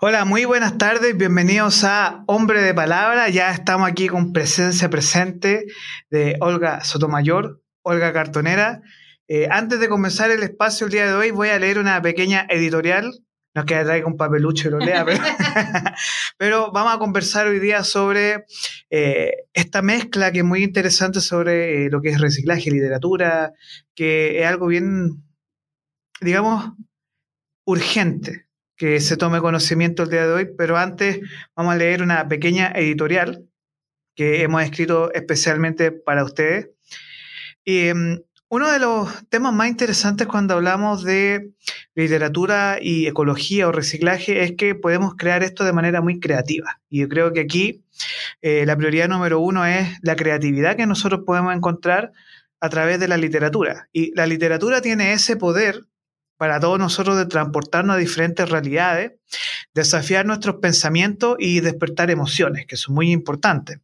Hola, muy buenas tardes, bienvenidos a Hombre de Palabra. Ya estamos aquí con presencia presente de Olga Sotomayor, Olga Cartonera. Eh, antes de comenzar el espacio el día de hoy, voy a leer una pequeña editorial. No es que traiga un papelucho y lo lea, pero, vamos a conversar hoy día sobre eh, esta mezcla que es muy interesante sobre eh, lo que es reciclaje, literatura, que es algo bien, digamos, urgente que se tome conocimiento el día de hoy, pero antes vamos a leer una pequeña editorial que hemos escrito especialmente para ustedes. Y em, uno de los temas más interesantes cuando hablamos de literatura y ecología o reciclaje es que podemos crear esto de manera muy creativa. Y yo creo que aquí eh, la prioridad número uno es la creatividad que nosotros podemos encontrar a través de la literatura. Y la literatura tiene ese poder para todos nosotros de transportarnos a diferentes realidades, desafiar nuestros pensamientos y despertar emociones, que son muy importantes.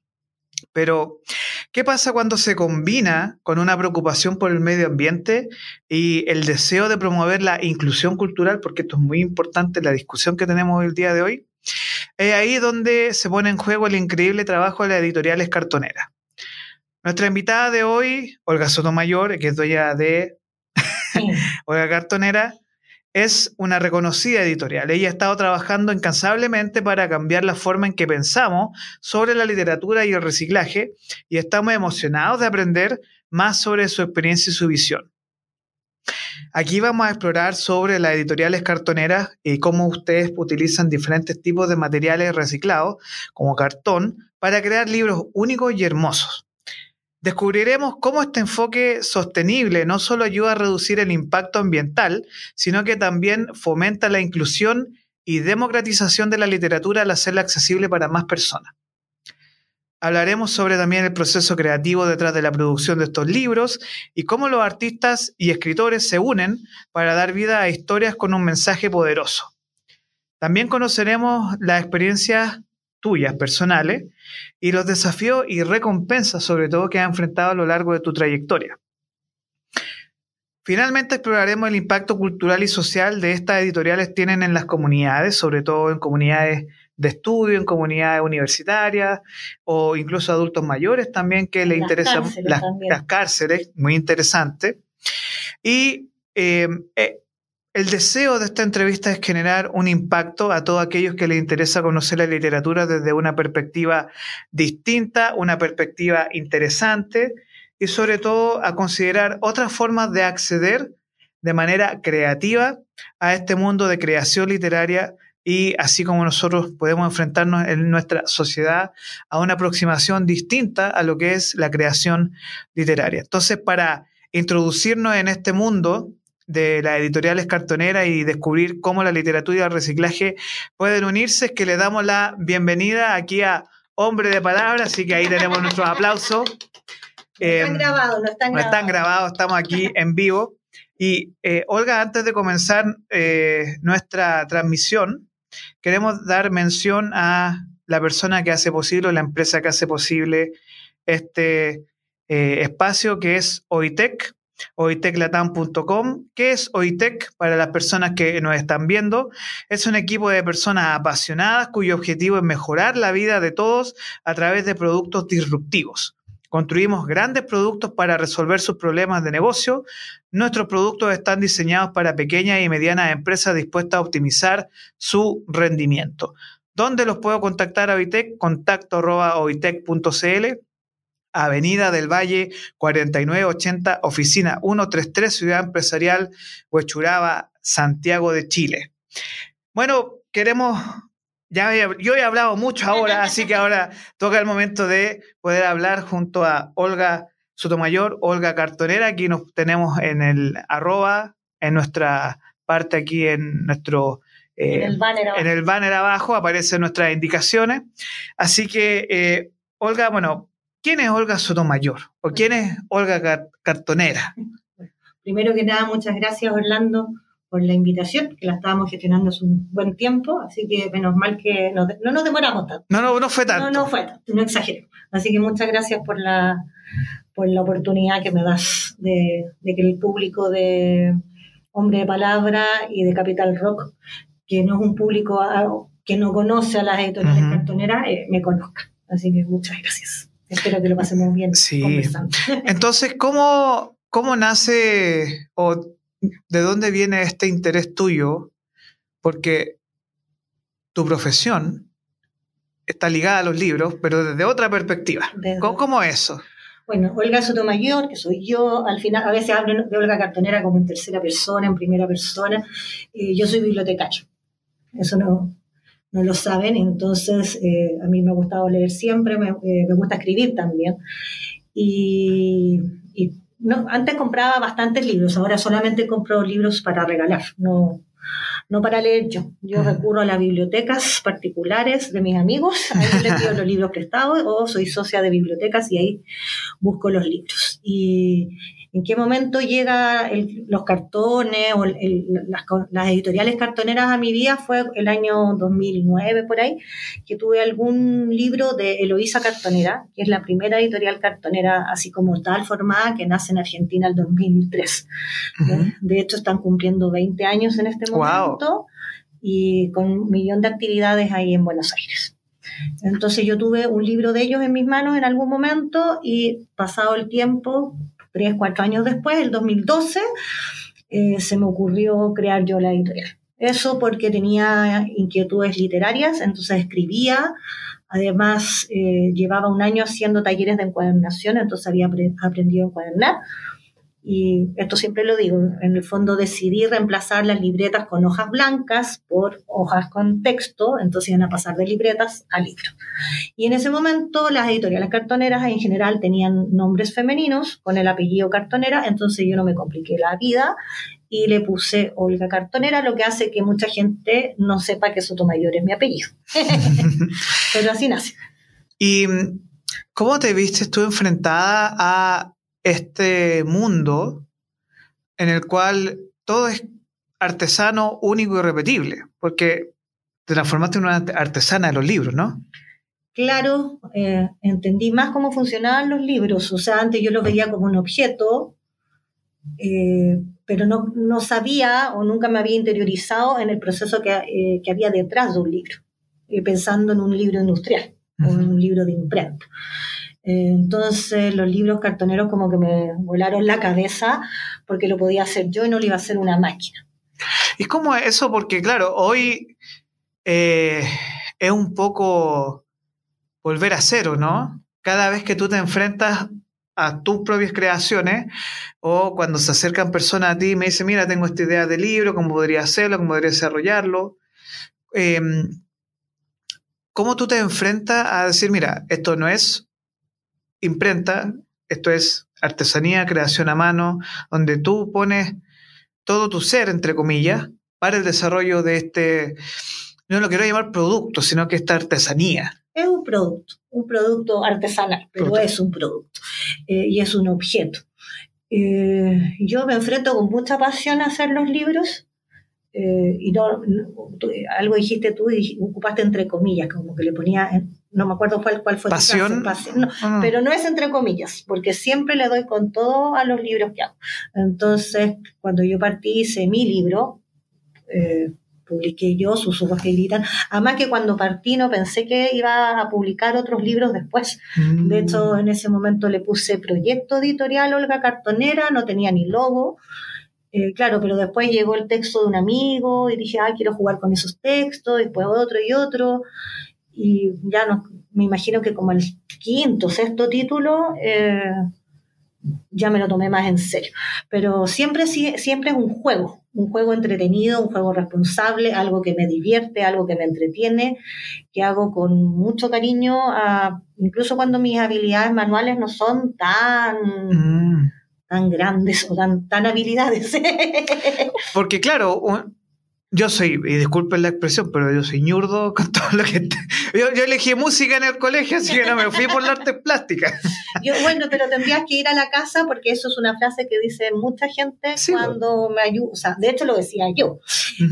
Pero, ¿qué pasa cuando se combina con una preocupación por el medio ambiente y el deseo de promover la inclusión cultural? Porque esto es muy importante, la discusión que tenemos el día de hoy. Es ahí donde se pone en juego el increíble trabajo de la editorial Cartonera. Nuestra invitada de hoy, Olga Sotomayor, que es dueña de Cartonera es una reconocida editorial. Ella ha estado trabajando incansablemente para cambiar la forma en que pensamos sobre la literatura y el reciclaje y estamos emocionados de aprender más sobre su experiencia y su visión. Aquí vamos a explorar sobre las editoriales cartoneras y cómo ustedes utilizan diferentes tipos de materiales reciclados, como cartón, para crear libros únicos y hermosos. Descubriremos cómo este enfoque sostenible no solo ayuda a reducir el impacto ambiental, sino que también fomenta la inclusión y democratización de la literatura al hacerla accesible para más personas. Hablaremos sobre también el proceso creativo detrás de la producción de estos libros y cómo los artistas y escritores se unen para dar vida a historias con un mensaje poderoso. También conoceremos las experiencias tuyas personales y los desafíos y recompensas sobre todo que has enfrentado a lo largo de tu trayectoria. Finalmente exploraremos el impacto cultural y social de estas editoriales tienen en las comunidades, sobre todo en comunidades de estudio, en comunidades universitarias o incluso adultos mayores también que les interesan las, cárceles, muy interesante. Y eh, eh, el deseo de esta entrevista es generar un impacto a todos aquellos que les interesa conocer la literatura desde una perspectiva distinta, una perspectiva interesante y sobre todo a considerar otras formas de acceder de manera creativa a este mundo de creación literaria y así como nosotros podemos enfrentarnos en nuestra sociedad a una aproximación distinta a lo que es la creación literaria. Entonces, para introducirnos en este mundo, de las editoriales cartoneras y descubrir cómo la literatura y el reciclaje pueden unirse, es que le damos la bienvenida aquí a Hombre de Palabras, así que ahí tenemos nuestros aplausos. No están em, grabados, no están grabados. están grabados, estamos aquí en vivo. Y eh, Olga, antes de comenzar eh, nuestra transmisión, queremos dar mención a la persona que hace posible, la empresa que hace posible este eh, espacio que es OITEC, oiteclatam.com. ¿Qué es OITEC para las personas que nos están viendo? Es un equipo de personas apasionadas cuyo objetivo es mejorar la vida de todos a través de productos disruptivos. Construimos grandes productos para resolver sus problemas de negocio. Nuestros productos están diseñados para pequeñas y medianas empresas dispuestas a optimizar su rendimiento. ¿Dónde los puedo contactar a OITEC? Contacto oitec.cl Avenida del Valle 4980, oficina 133, Ciudad Empresarial Huechuraba, Santiago de Chile. Bueno, queremos, ya yo he hablado mucho ahora, así que ahora toca el momento de poder hablar junto a Olga Sotomayor, Olga Cartonera, aquí nos tenemos en el arroba, en nuestra parte aquí en nuestro... Eh, en, el banner en el banner abajo aparecen nuestras indicaciones. Así que, eh, Olga, bueno, ¿Quién es Olga Sotomayor? ¿O quién es Olga Cartonera? Primero que nada, muchas gracias Orlando por la invitación, que la estábamos gestionando hace un buen tiempo, así que menos mal que no, nos demoramos tanto. No, no, no fue tanto. No, no fue tanto, no exagero. Así que muchas gracias por la, por la oportunidad que me das de, de que el público de Hombre de Palabra y de Capital Rock que no es un público que no conoce a las editoriales cartoneras, eh, me conozca. Así que muchas gracias. Espero que lo pasemos bien sí. Entonces, ¿cómo, ¿cómo nace o de dónde viene este interés tuyo? Porque tu profesión está ligada a los libros, pero desde otra perspectiva. ¿Cómo, es eso? Bueno, Olga Sotomayor, que soy yo, al final, a veces hablo de Olga Cartonera como en tercera persona, en primera persona. Eh, yo soy bibliotecario. Eso no, no lo saben, entonces eh, a mí me ha gustado leer siempre, me, eh, gusta escribir también. Y, no, antes compraba bastantes libros, ahora solamente compro libros para regalar, no, no para leer yo. Yo recurro a las bibliotecas particulares de mis amigos, ahí les pido los libros prestados o soy socia de bibliotecas y ahí busco los libros. Y, en qué momento llegan los cartones o las, editoriales cartoneras a mi vida fue el año 2009 por ahí, que tuve algún libro de Eloísa Cartonera, que es la primera editorial cartonera así como tal formada que nace en Argentina el 2003. De hecho están cumpliendo 20 años en este momento y con un millón de actividades ahí en Buenos Aires. Entonces yo tuve un libro de ellos en mis manos en algún momento y pasado el tiempo tres, cuatro años después, el 2012, eh, se me ocurrió crear yo la editorial. Eso porque tenía inquietudes literarias, entonces escribía, además eh, llevaba un año haciendo talleres de encuadernación, entonces había aprendido a encuadernar. Y esto siempre lo digo, en el fondo decidí reemplazar las libretas con hojas blancas por hojas con texto, entonces iban a pasar de libretas a libros. Y en ese momento las editoriales cartoneras en general tenían nombres femeninos con el apellido cartonera, entonces yo no me compliqué la vida y le puse Olga Cartonera, lo que hace que mucha gente no sepa que Sotomayor es mi apellido. Pero así nace. ¿Y cómo te viste tú enfrentada a este mundo en el cual todo es artesano, único y repetible, porque te transformaste en una artesana de los libros, ¿no? Claro, eh, entendí más cómo funcionaban los libros. O sea, antes yo los veía como un objeto, eh, pero no, sabía o nunca me había interiorizado en el proceso que, eh, había detrás de un libro, pensando en un libro industrial o en un libro de imprenta. Entonces los libros cartoneros como que me volaron la cabeza porque lo podía hacer yo y no lo iba a hacer una máquina. ¿Y cómo es eso? Porque claro, hoy eh, es un poco volver a cero, ¿no? Cada vez que tú te enfrentas a tus propias creaciones o cuando se acercan personas a ti y me dicen, mira, tengo esta idea de libro, cómo podría hacerlo, cómo podría desarrollarlo. Em, ¿Cómo tú te enfrentas a decir, mira, esto no es imprenta, esto es artesanía, creación a mano, donde tú pones todo tu ser, entre comillas, para el desarrollo de este, no lo quiero llamar producto, sino que esta artesanía. Es un producto, un producto artesanal, pero es un producto eh, y es un objeto. Eh, yo me enfrento con mucha pasión a hacer los libros eh, y no, algo dijiste tú y ocupaste entre comillas, como que le ponía no me acuerdo cuál, cuál fue pasión, ah. pero no es entre comillas, porque siempre le doy con todo a los libros que hago. Entonces, cuando yo partí, hice mi libro, eh, publiqué yo, Susurros que gritan. Además que cuando partí no pensé que iba a publicar otros libros después. Mm. De hecho, en ese momento le puse proyecto editorial Olga Cartonera, no tenía ni logo. Eh, claro, pero después llegó el texto de un amigo y dije, ah, quiero jugar con esos textos, después otro y otro y ya no, me imagino que como el quinto, sexto título, eh, ya me lo tomé más en serio. Pero siempre, siempre es un juego, un juego entretenido, un juego responsable, algo que me divierte, algo que me entretiene, que hago con mucho cariño, incluso cuando mis habilidades manuales no son tan... Mm. tan grandes o tan, tan habilidades. Porque claro, yo soy, y disculpen la expresión, pero yo soy ñurdo con todo lo que... Yo, elegí música en el colegio, así que no me fui por la arte plástica. Yo, bueno, pero tendrías que ir a la casa porque eso es una frase que dice mucha gente cuando me ayuda. O sea, de hecho lo decía yo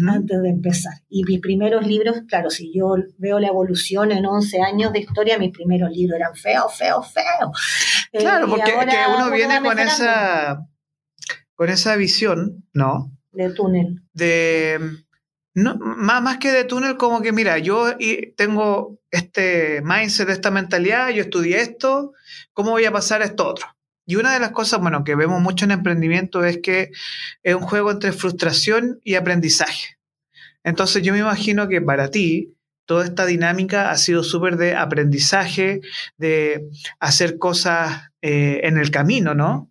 antes de empezar. Y mis primeros libros, claro, si yo veo la evolución en 11 años de historia, mis primeros libros eran feos, feos, feos. Claro, eh, porque uno viene con esa, con esa visión, ¿no? De túnel. De No, más, más que de túnel, como que mira, yo tengo este mindset, esta mentalidad, yo estudié esto, ¿cómo voy a pasar a esto otro? Y una de las cosas, bueno, que vemos mucho en emprendimiento es que es un juego entre frustración y aprendizaje. Entonces yo me imagino que para ti toda esta dinámica ha sido súper de aprendizaje, de hacer cosas eh, en el camino, ¿no?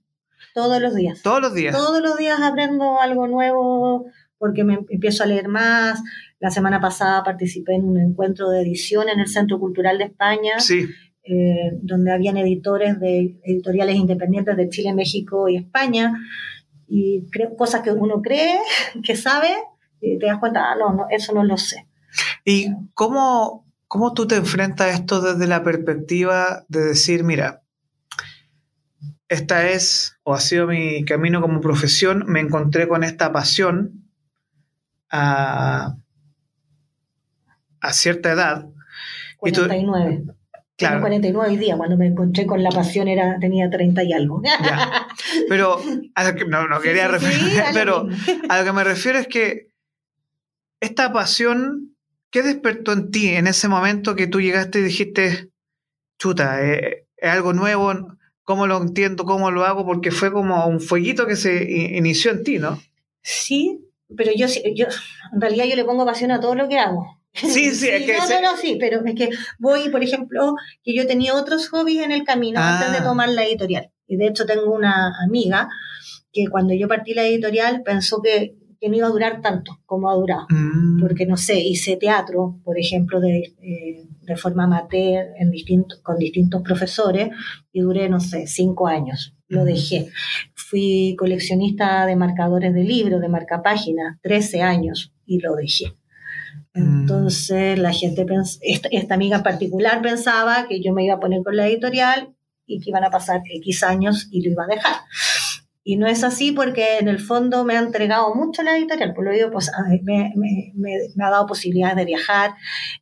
Todos los días. Todos los días. Todos los días aprendo algo nuevo porque me empiezo a leer más. La semana pasada participé en un encuentro de edición en el Centro Cultural de España. Sí. Eh, donde habían editores de editoriales independientes de Chile, México y España, y cosas que uno cree que sabe, y te das cuenta, ah, no, no, eso no lo sé. ¿Y cómo, cómo tú te enfrentas a esto desde la perspectiva de decir, mira, esta es o ha sido mi camino como profesión, me encontré con esta pasión a, a cierta edad. 49. Claro. 49 días, cuando me encontré con la pasión era, tenía 30 y algo. Pero no, quería referir, pero a lo que me refiero es que esta pasión, ¿qué despertó en ti en ese momento que tú llegaste y dijiste, chuta, eh, es algo nuevo, cómo lo entiendo, cómo lo hago? Porque fue como un fueguito que se inició en ti, ¿no? Sí, pero yo, yo en realidad yo le pongo pasión a todo lo que hago. Sí, sí, es que. No, no, no, sí, pero es que voy, por ejemplo, que yo tenía otros hobbies en el camino antes de ah. tomar la editorial. Y de hecho tengo una amiga que cuando yo partí la editorial pensó que, que no iba a durar tanto como ha durado. Mm. Porque, no sé, hice teatro, por ejemplo, de, eh, de forma amateur en distintos, con distintos profesores y duré, no sé, cinco años. Lo mm. dejé. Fui coleccionista de marcadores de libros, de marcapáginas, 13 años y lo dejé. Mm. Entonces la gente, esta, amiga en particular pensaba que yo me iba a poner con la editorial y que iban a pasar X años y lo iba a dejar. Y no es así porque en el fondo me ha entregado mucho la editorial, por lo digo, pues, me, ha dado posibilidades de viajar,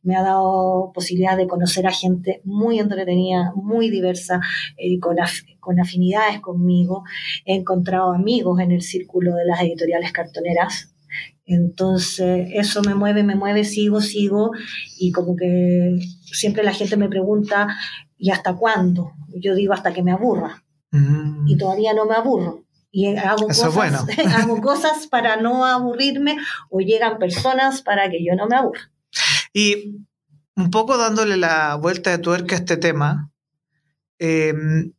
me ha dado posibilidades de conocer a gente muy entretenida, muy diversa, eh, con, con afinidades conmigo. He encontrado amigos en el círculo de las editoriales cartoneras entonces, eso me mueve, me mueve, sigo, sigo, y como que siempre la gente me pregunta, ¿y hasta cuándo? Yo digo, hasta que me aburra. Mm. Y todavía no me aburro. Y hago cosas, hago cosas para no aburrirme o llegan personas para que yo no me aburra. Y un poco dándole la vuelta de tuerca a este tema, em,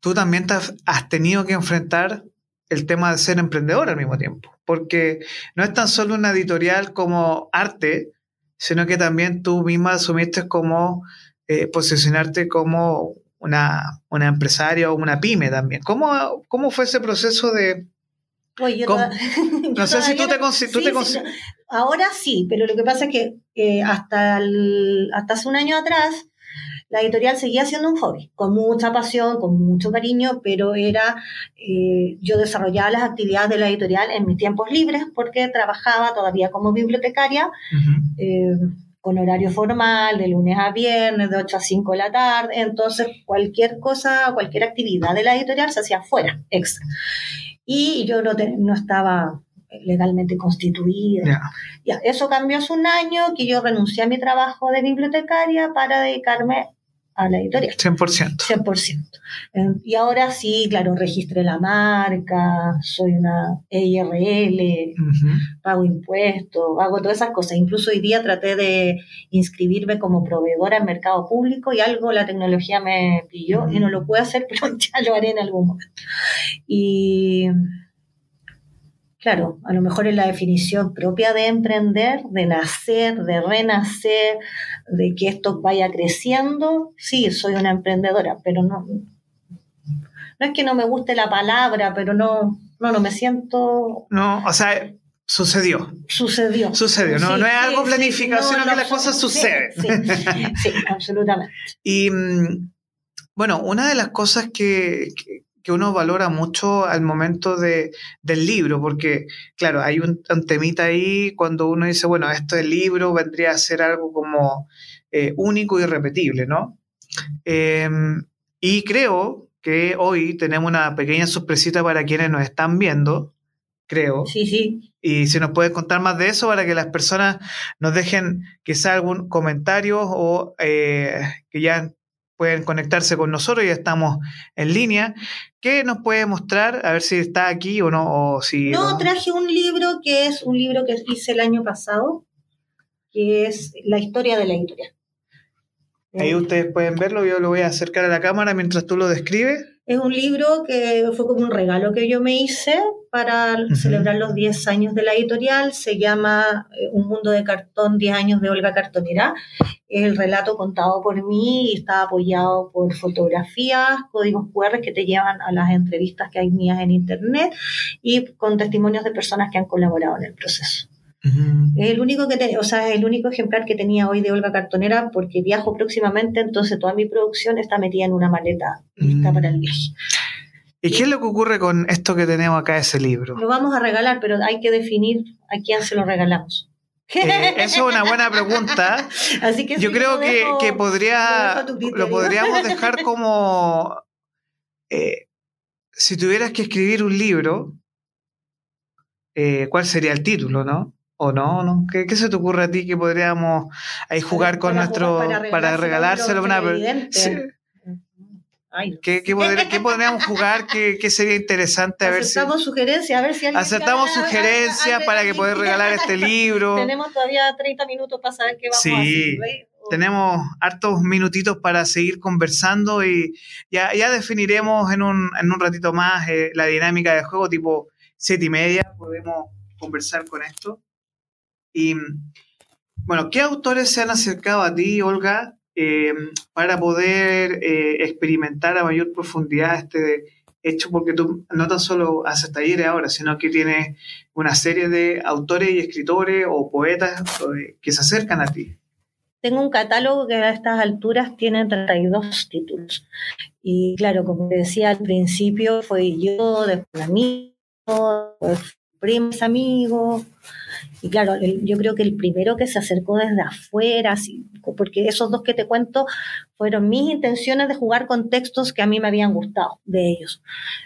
tú también has tenido que enfrentar el tema de ser emprendedor al mismo tiempo, porque no es tan solo una editorial como arte, sino que también tú misma asumiste como eh, posicionarte como una, una, empresaria o una pyme también. ¿Cómo, cómo fue ese proceso de... no sé si tú te, Ahora sí, pero lo que pasa es que eh, hasta, hasta hace un año atrás la editorial seguía siendo un hobby, con mucha pasión, con mucho cariño, pero era, eh, yo desarrollaba las actividades de la editorial en mis tiempos libres porque trabajaba todavía como bibliotecaria. Eh, con horario formal, de lunes a viernes, de 8 a 5 de la tarde, entonces cualquier cosa, cualquier actividad de la editorial se hacía fuera, extra. Y yo no, no estaba legalmente constituida. Ya, eso cambió hace un año que yo renuncié a mi trabajo de bibliotecaria para dedicarme a la editorial. 100%. 100%. Y ahora sí, claro, registré la marca, soy una EIRL, pago impuestos, hago todas esas cosas. Incluso hoy día traté de inscribirme como proveedora en mercado público y algo la tecnología me pilló y no lo puedo hacer, pero ya lo haré en algún momento. Y claro, a lo mejor es la definición propia de emprender, de nacer, de renacer, de que esto vaya creciendo, sí, soy una emprendedora, pero no, no es que no me guste la palabra, pero no, no, no me siento... No, o sea, sucedió. Sucedió. Sucedió, no, no es algo planificado, sino que las cosas suceden. Sí, absolutamente. y mm, bueno, una de las cosas que, que uno valora mucho al momento de, del libro, porque, claro, hay un, temita ahí cuando uno dice, bueno, esto del libro vendría a ser algo como eh, único y repetible, ¿no? Em, y creo que hoy tenemos una pequeña sorpresita para quienes nos están viendo, creo. Sí, sí. Y si nos puedes contar más de eso para que las personas nos dejen quizá algún comentario o eh, que ya pueden conectarse con nosotros, ya estamos en línea. ¿Qué nos puede mostrar? A ver si está aquí o no. O si, no, traje un libro que es un libro que hice el año pasado, que es La historia de la editorial. Ahí ustedes pueden verlo, yo lo voy a acercar a la cámara mientras tú lo describes. Es un libro que fue como un regalo que yo me hice para celebrar los 10 años de la editorial. Se llama eh, Un mundo de cartón, 10 años de Olga Cartonera. Es el relato contado por mí y está apoyado por fotografías, códigos QR que te llevan a las entrevistas que hay mías en internet y con testimonios de personas que han colaborado en el proceso. Es el único que o sea, el único ejemplar que tenía hoy de Olga Cartonera porque viajo próximamente, entonces toda mi producción está metida en una maleta lista para el mm. viaje. ¿Y qué es lo que ocurre con esto que tenemos acá, ese libro? Lo vamos a regalar, pero hay que definir a quién se lo regalamos. Eh, eso es una buena pregunta. Así que Yo creo que, podría, lo, podríamos dejar como, eh, si tuvieras que escribir un libro, eh, ¿cuál sería el título, no? ¿O no? no? ¿Qué, se te ocurre a ti que podríamos ahí jugar con nuestro. para, regalárselo a una. ¿Qué, podríamos jugar? ¿Qué, sería interesante? A ver Aceptamos sugerencias, a ver si alguien Aceptamos sugerencias para que poder regalar este libro. Tenemos todavía 30 minutos para saber qué vamos a hacer. Tenemos hartos minutitos para seguir conversando y ya, ya definiremos en un, en un ratito más eh, la dinámica de juego, tipo siete y media, podemos conversar con esto. Y bueno, ¿qué autores se han acercado a ti, Olga, eh, para poder eh, experimentar a mayor profundidad este hecho? Porque tú no tan solo haces talleres ahora, sino que tienes una serie de autores y escritores o poetas eh, que se acercan a ti. Tengo un catálogo que a estas alturas tiene 32 títulos. Y claro, como decía al principio, fue yo, después a mí, pues, primos, amigos. Y claro, yo creo que el primero que se acercó desde afuera, porque esos dos que te cuento fueron mis intenciones de jugar con textos que a mí me habían gustado de ellos.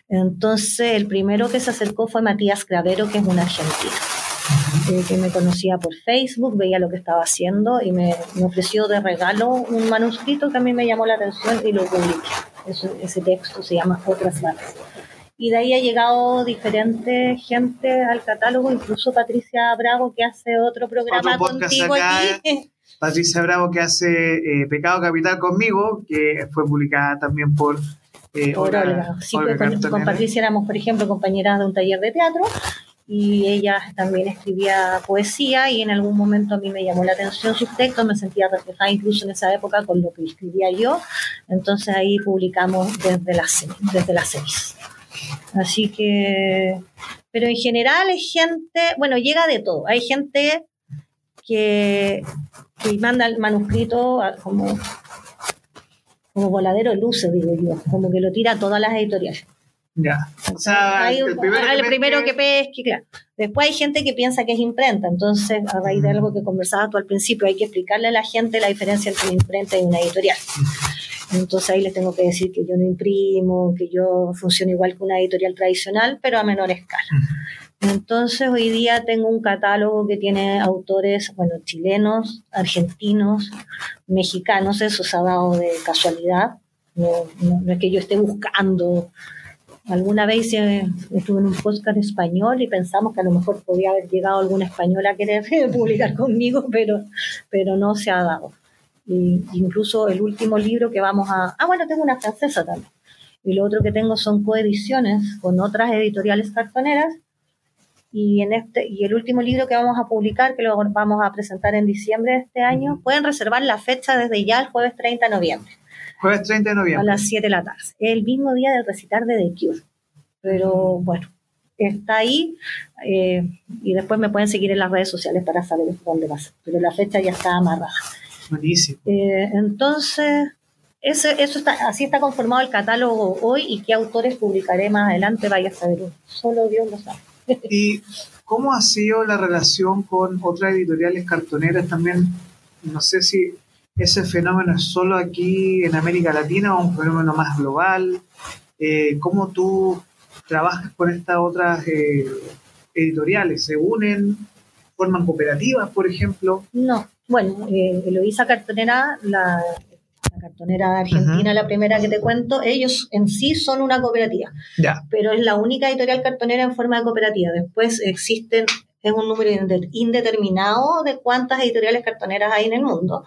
Entonces, el primero que se acercó fue Matías Cravero, que es un argentino, eh, que me conocía por Facebook, veía lo que estaba haciendo y me, ofreció de regalo un manuscrito que a mí me llamó la atención y lo publiqué. ese texto se llama Otras Manos y de ahí ha llegado diferente gente al catálogo, incluso Patricia Bravo que hace otro programa contigo aquí. Patricia Bravo que hace eh, Pecado Capital conmigo, que fue publicada también por, eh, Olga. Sí, pues, con, Patricia éramos, por ejemplo, compañeras de un taller de teatro y ella también escribía poesía y en algún momento a mí me llamó la atención sus textos, me sentía reflejada incluso en esa época con lo que escribía yo, entonces ahí publicamos desde las, desde las seis. Así que, pero en general hay gente, bueno, llega de todo. Hay gente que, que manda el manuscrito como, como voladero de luces, digo yo, como que lo tira a todas las editoriales. Ya. O sea, el, primero, que, pesque, claro. Después hay gente que piensa que es imprenta, entonces a raíz de algo que conversabas tú al principio, hay que explicarle a la gente la diferencia entre una imprenta y una editorial. Entonces ahí les tengo que decir que yo no imprimo, que yo funciono igual que una editorial tradicional, pero a menor escala. Entonces hoy día tengo un catálogo que tiene autores, bueno, chilenos, argentinos, mexicanos, eso se ha dado de casualidad, no, es que yo esté buscando. Alguna vez estuve en un podcast español y pensamos que a lo mejor podía haber llegado algún español a querer publicar conmigo, pero, pero no se ha dado incluso el último libro que vamos a... Ah, bueno, tengo una francesa también. Y lo otro que tengo son coediciones con otras editoriales cartoneras. Y, en este, y el último libro que vamos a publicar, que lo vamos a presentar en diciembre de este año, pueden reservar la fecha desde ya el jueves 30 de noviembre. Jueves 30 de noviembre. A las 7 de la tarde. El mismo día del recitar de The Cure. Pero bueno, está ahí eh, y después me pueden seguir en las redes sociales para saber dónde va a ser. Pero la fecha ya está amarrada. Buenísimo. Eh, entonces, ese, eso está, así está conformado el catálogo hoy y qué autores publicaré más adelante, vaya a saber Solo Dios lo sabe. ¿Y cómo ha sido la relación con otras editoriales cartoneras también? No sé si ese fenómeno es solo aquí en América Latina o un fenómeno más global. Eh, ¿Cómo tú trabajas con estas otras eh, editoriales? ¿Se unen? ¿Forman cooperativas, por ejemplo? No. Bueno, eh, Eloísa Cartonera, la, cartonera argentina, la primera que te cuento, ellos en sí son una cooperativa. Pero es la única editorial cartonera en forma de cooperativa. Después existen, es un número indeterminado de cuántas editoriales cartoneras hay en el mundo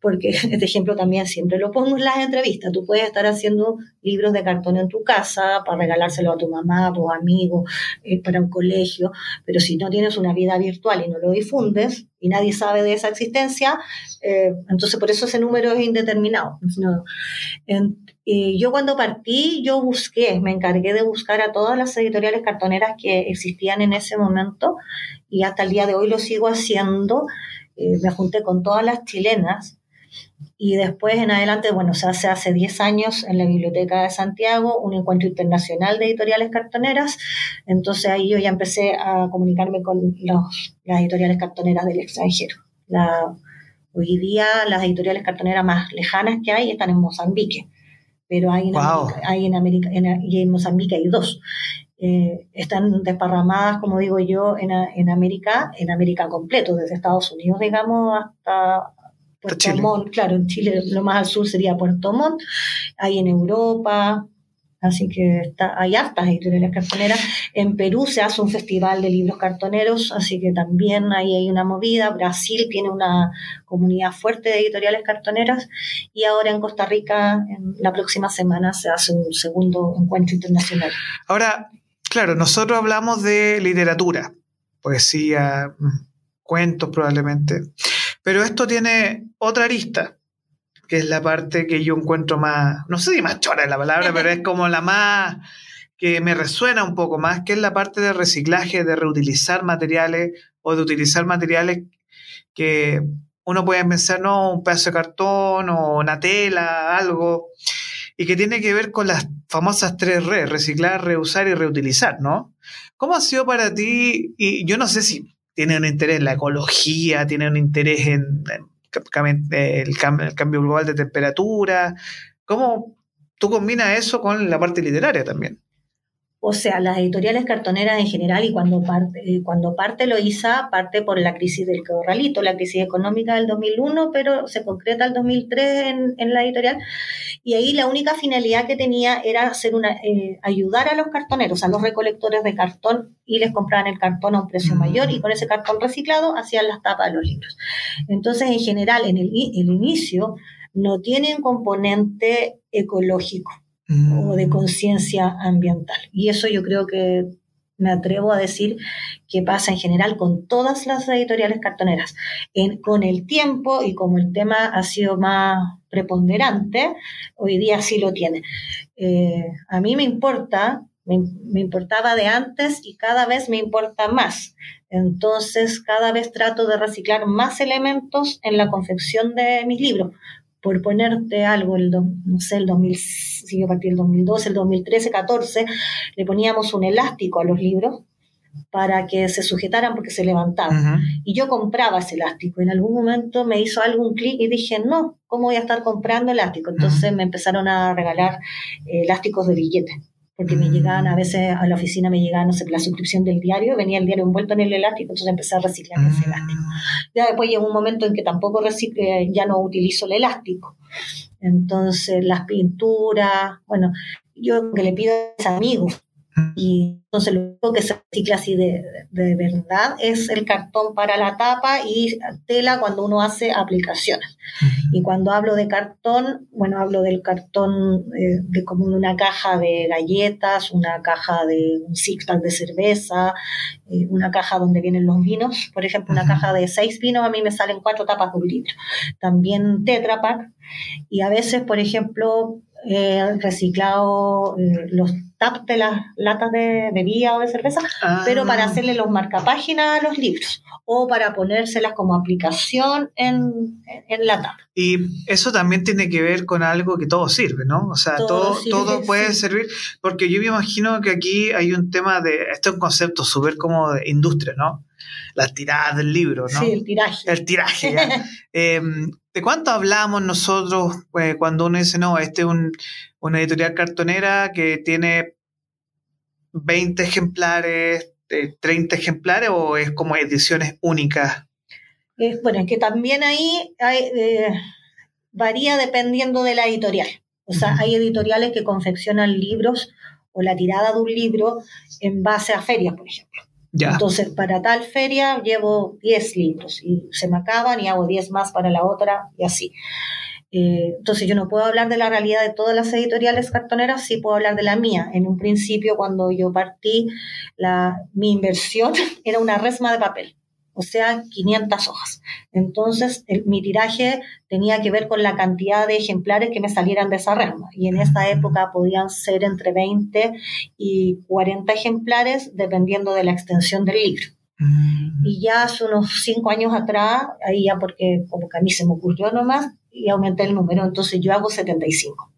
porque este ejemplo también siempre lo pongo en las entrevistas. Tú puedes estar haciendo libros de cartón en tu casa para regalárselo a tu mamá, a tus amigos, eh, para un colegio, pero si no tienes una vida virtual y no lo difundes y nadie sabe de esa existencia, eh, entonces por eso ese número es indeterminado. yo cuando partí, yo busqué, me encargué de buscar a todas las editoriales cartoneras que existían en ese momento y hasta el día de hoy lo sigo haciendo. Eh, me junté con todas las chilenas y después en adelante, bueno, se hace hace 10 años en la Biblioteca de Santiago un encuentro internacional de editoriales cartoneras. Entonces ahí yo ya empecé a comunicarme con los, las editoriales cartoneras del extranjero. La, hoy día las editoriales cartoneras más lejanas que hay están en Mozambique, pero hay en, América, hay en, América, y en Mozambique hay dos. Eh, están desparramadas, como digo yo, en, en América, en América completo, desde Estados Unidos, digamos, hasta, Puerto Montt, claro, en Chile lo más al sur sería Puerto Montt, hay en Europa, así que está, hay hartas editoriales cartoneras. En Perú se hace un festival de libros cartoneros, así que también ahí hay una movida. Brasil tiene una comunidad fuerte de editoriales cartoneras y ahora en Costa Rica, en la próxima semana, se hace un segundo encuentro internacional. Ahora, claro, nosotros hablamos de literatura, poesía, mm, cuentos probablemente. Pero esto tiene otra arista, que es la parte que yo encuentro más, no sé si más chora es la palabra, pero es como la más que me resuena un poco más, que es la parte de reciclaje, de reutilizar materiales o de utilizar materiales que uno puede pensar, no, un pedazo de cartón o una tela, algo, y que tiene que ver con las famosas tres R, reciclar, reusar y reutilizar, ¿no? ¿Cómo ha sido para ti? Y yo no sé si tiene un interés en la ecología, tiene un interés en, el, cambio, global de temperatura. ¿Cómo tú combinas eso con la parte literaria también? O sea, las cartoneras en general y cuando parte, eh, cuando parte parte por la crisis del corralito, la crisis económica del 2001, pero se concreta el 2003 en, en la editorial. Y ahí la única finalidad que tenía era hacer una, eh, ayudar a los cartoneros, a los recolectores de cartón, y les compraban el cartón a un precio mayor y mm. con ese cartón reciclado hacían las tapas de los libros. Entonces, en general, en el, el inicio no tienen componente ecológico o de mm. conciencia ambiental. Y eso yo creo que me atrevo a decir que pasa en general con todas las editoriales cartoneras. con el tiempo y como el tema ha sido más preponderante, hoy día sí lo tiene. Eh, a mí me importa, me, me importaba de antes y cada vez me importa más. Entonces, cada vez trato de reciclar más elementos en la confección de mis libros por ponerte algo, el no sé, el 2000, si a partir del 2012, el 2013, 14, le poníamos un elástico a los libros para que se sujetaran porque se levantaban. Y yo compraba ese elástico. En algún momento me hizo algún clic y dije, no, ¿cómo voy a estar comprando elástico? Entonces me empezaron a regalar eh, elásticos de billetes porque me llegaban a veces a la oficina, me llegaba, no sé, la suscripción del diario, venía el diario envuelto en el elástico, entonces empecé a reciclar ese mm. elástico. Ya después llegó un momento en que tampoco recicle, ya no utilizo el elástico. Entonces, las pinturas, bueno, yo que le pido a mis amigos, y entonces lo único que se recicla así de, de, verdad es el cartón para la tapa y tela cuando uno hace aplicaciones. Y cuando hablo de cartón, bueno, hablo del cartón eh, de como una caja de galletas, una caja de un six de cerveza, eh, una caja donde vienen los vinos. Por ejemplo, una caja de seis vinos, a mí me salen cuatro tapas de un litro. También Tetra Pak. Y a veces, por ejemplo, he reciclado eh, los taps de las latas de bebida o de cerveza, pero para ah. hacerle los marcapáginas a los libros o para ponérselas como aplicación en, en, la tapa. Y eso también tiene que ver con algo que todo sirve, ¿no? O sea, todo, todo, puede servir, porque yo me imagino que aquí hay un tema de, este es un concepto súper como de industria, ¿no? Las tiradas del libro, ¿no? Sí, el tiraje. El tiraje, em, ¿De cuánto hablamos nosotros eh, cuando uno dice, no, este es un, una editorial cartonera que tiene 20 ejemplares, 30 ejemplares o es como ediciones únicas? bueno, es que también ahí eh, varía dependiendo de la editorial. O sea, hay editoriales que confeccionan libros o la tirada de un libro en base a ferias, por ejemplo. Entonces, para tal feria llevo 10 libros y se me acaban y hago 10 más para la otra y así. Eh, entonces yo no puedo hablar de la realidad de todas las editoriales cartoneras, sí puedo hablar de la mía. En un principio, cuando yo partí, la, mi inversión era una resma de papel, o sea, 500 hojas. Entonces mi tiraje tenía que ver con la cantidad de ejemplares que me salieran de esa resma. Y en esa época podían ser entre 20 y 40 ejemplares, dependiendo de la extensión del libro. Mm. Y ya hace unos cinco años atrás, ahí ya porque como que a mí se me ocurrió nomás, y aumenté el número, entonces yo hago 75.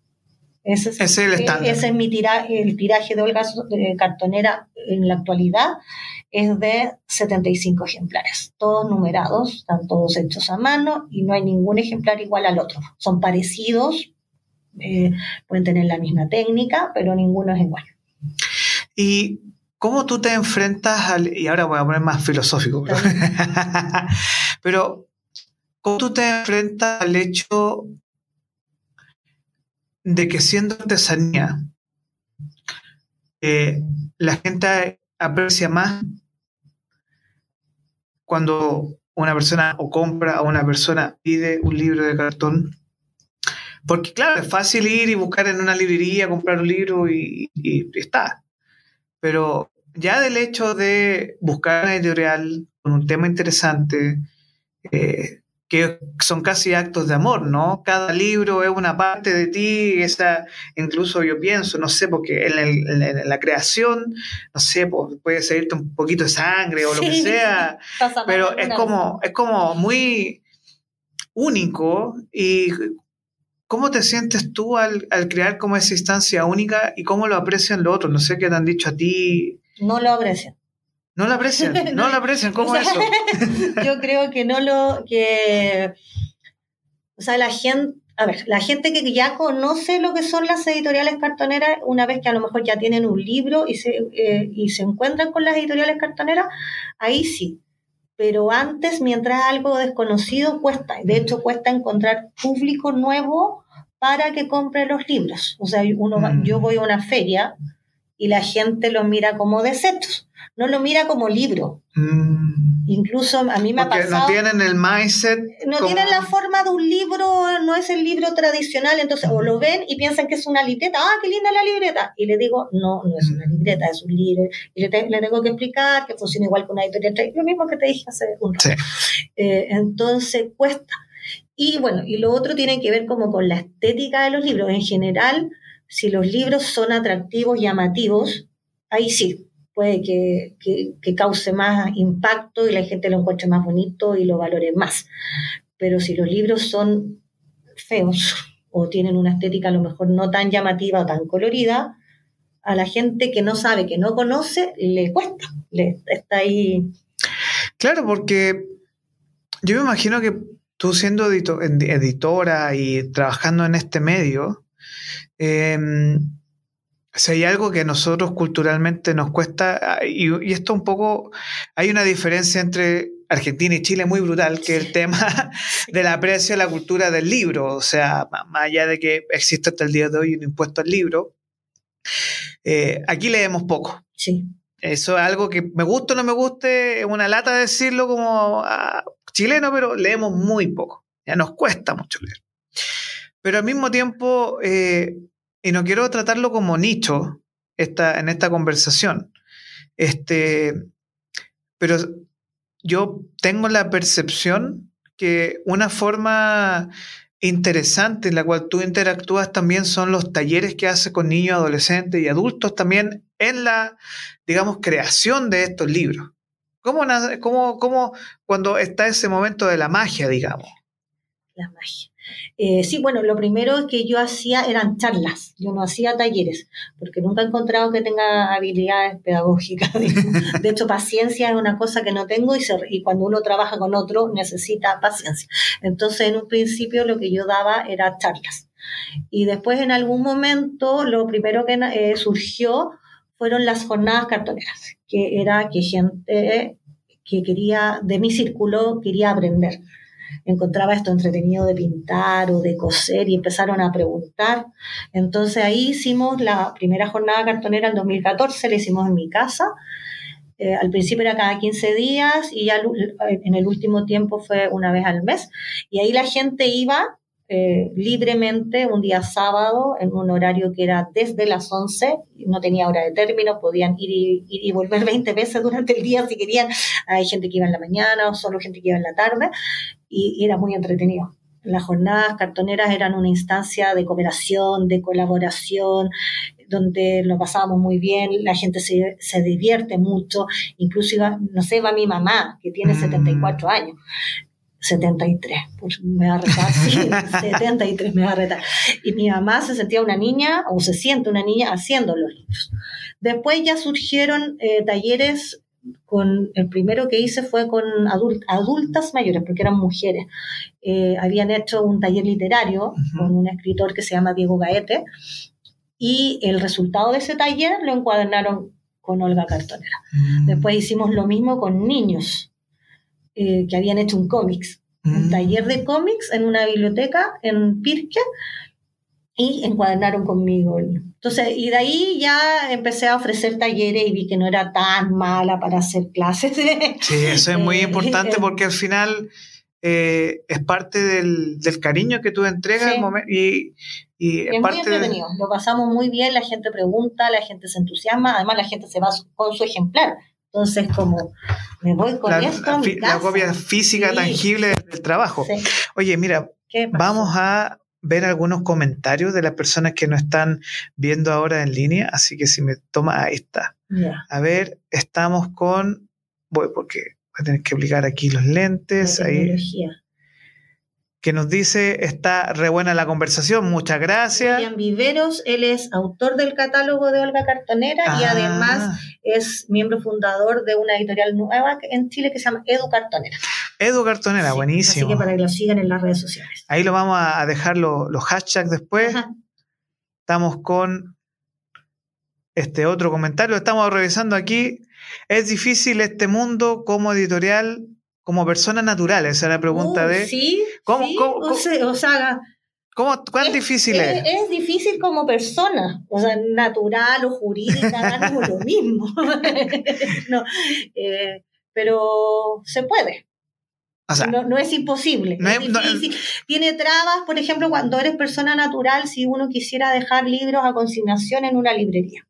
Ese es, el estándar. Ese es mi tiraje, el tiraje de Olga de Cartonera en la actualidad es de 75 ejemplares, todos numerados, están todos hechos a mano y no hay ningún ejemplar igual al otro. Son parecidos, eh, pueden tener la misma técnica, pero ninguno es igual. ¿Y cómo tú te enfrentas al... Y ahora voy a poner más filosófico, pero, pero ¿Cómo tú te enfrentas al hecho de que siendo artesanía, eh, la gente aprecia más cuando una persona o compra o una persona pide un libro de cartón? Porque claro, es fácil ir y buscar en una librería, comprar un libro y, está. Pero ya del hecho de buscar una editorial con un tema interesante, eh, que son casi actos de amor, ¿no? Cada libro es una parte de ti, esa, incluso yo pienso, no sé, porque en, la creación, no sé, puede salirte un poquito de sangre o lo que sea, pero es como, es como muy único y ¿Cómo te sientes tú al, al, crear como esa instancia única y cómo lo aprecian los otros? No sé qué te han dicho a ti. No lo aprecian. No la aprecian, no la aprecian, ¿cómo es eso? yo creo que no lo, que, o sea, la gente, a ver, la gente que ya conoce lo que son las editoriales cartoneras, una vez que a lo mejor ya tienen un libro y se, eh, y se encuentran con las editoriales cartoneras, ahí sí. Pero antes, mientras algo desconocido, cuesta. De hecho, cuesta encontrar público nuevo para que compre los libros. O sea, uno, yo mm. voy a una feria y la gente lo mira como desechos no lo mira como libro. Mm. Incluso a mí me ha pasado. No tienen el mindset. No tienen la forma de un libro, no es el libro tradicional, entonces o lo ven y piensan que es una libreta. ¡Ah, qué linda la libreta! Y le digo, no, no es una libreta, es un libro. Y le, tengo que explicar que funciona igual que una editorial. Lo mismo que te dije hace un rato. Eh, entonces cuesta. Y bueno, y lo otro tiene que ver como con la estética de los libros. En general, si los libros son atractivos, llamativos, ahí sí, puede que, cause más impacto y la gente lo encuentre más bonito y lo valore más. Pero si los libros son feos o tienen una estética a lo mejor no tan llamativa o tan colorida, a la gente que no sabe, que no conoce, le cuesta, le está ahí. Claro, porque yo me imagino que tú siendo editora y trabajando en este medio, eh, si hay algo que nosotros culturalmente nos cuesta, ah, y, esto un poco, hay una diferencia entre Argentina y Chile muy brutal, que es el tema del aprecio a la cultura del libro. O sea, más allá de que existe hasta el día de hoy un impuesto al libro, eh, aquí leemos poco. Sí. Eso es algo que me gusta o no me guste, es una lata decirlo como ah, chileno, pero leemos muy poco. Ya nos cuesta mucho leer. Pero al mismo tiempo, eh, y no quiero tratarlo como nicho esta, en esta conversación, este, pero yo tengo la percepción que una forma interesante en la cual tú interactúas también son los talleres que haces con niños, adolescentes y adultos también en la, digamos, creación de estos libros. ¿Cómo, cómo, cómo cuando está ese momento de la magia, digamos? La magia. Eh, sí, bueno, lo primero que yo hacía eran charlas, yo no hacía talleres, porque nunca he encontrado que tenga habilidades pedagógicas. De hecho, paciencia es una cosa que no tengo y, y cuando uno trabaja con otro necesita paciencia. Entonces, en un principio lo que yo daba era charlas. Y después, en algún momento, lo primero que eh, surgió fueron las jornadas cartoneras, que era que gente que quería, de mi círculo, quería aprender. Encontraba esto entretenido de pintar o de coser y empezaron a preguntar. Entonces ahí hicimos la primera jornada cartonera en 2014, la hicimos en mi casa. Eh, al principio era cada 15 días y ya en el último tiempo fue una vez al mes. Y ahí la gente iba eh, libremente un día sábado en un horario que era desde las 11, no tenía hora de término, podían ir y, ir y, volver 20 veces durante el día si querían. Hay gente que iba en la mañana o solo gente que iba en la tarde y, y era muy entretenido. Las jornadas cartoneras eran una instancia de cooperación, de colaboración, donde lo pasábamos muy bien, la gente se, se divierte mucho, incluso iba, no sé, va mi mamá, que tiene 74 mm. años, 73, pues me va a retar, sí, 73 me va a retar. Y mi mamá se sentía una niña, o se siente una niña, haciendo los libros. Después ya surgieron eh, talleres con, el primero que hice fue con adultas mayores, porque eran mujeres. Eh, habían hecho un taller literario con un escritor que se llama Diego Gaete, y el resultado de ese taller lo encuadernaron con Olga Cartonera. Mm. Después hicimos lo mismo con niños eh, que habían hecho un cómics, un mm. taller de cómics en una biblioteca en Pirque y encuadernaron conmigo. Entonces, y de ahí ya empecé a ofrecer talleres y vi que no era tan mala para hacer clases. Sí, eso es muy eh, importante porque al final eh, es parte del, del, cariño que tú entregas y, y es, muy entretenido. Lo pasamos muy bien, la gente pregunta, la gente se entusiasma, además la gente se va con su ejemplar. Entonces, como me voy con esto. La copia física tangible del trabajo. Oye, mira, vamos a ver algunos comentarios de las personas que nos están viendo ahora en línea, así que si me toma, ahí está. A ver, estamos con, voy porque voy a tener que aplicar aquí los lentes, ahí que nos dice, está re buena la conversación, muchas gracias. William Viveros, él es autor del catálogo de Olga Cartonera y ah. además es miembro fundador de una editorial nueva en Chile que se llama Edu Cartonera. Edu Cartonera, buenísimo. Así que para que lo sigan en las redes sociales. Ahí lo vamos a dejar los hashtags después. Estamos con este otro comentario, estamos revisando aquí. Es difícil este mundo como editorial como persona natural? Esa es la pregunta de... Sí, ¿cómo, o, sea, ¿cómo, ¿Cuán difícil es, es? difícil como persona, o sea, natural o jurídica, no lo mismo. no, eh, pero se puede. O sea, no, no, es imposible. No es, difícil. Tiene trabas, por ejemplo, cuando eres persona natural, si uno quisiera dejar libros a consignación en una librería.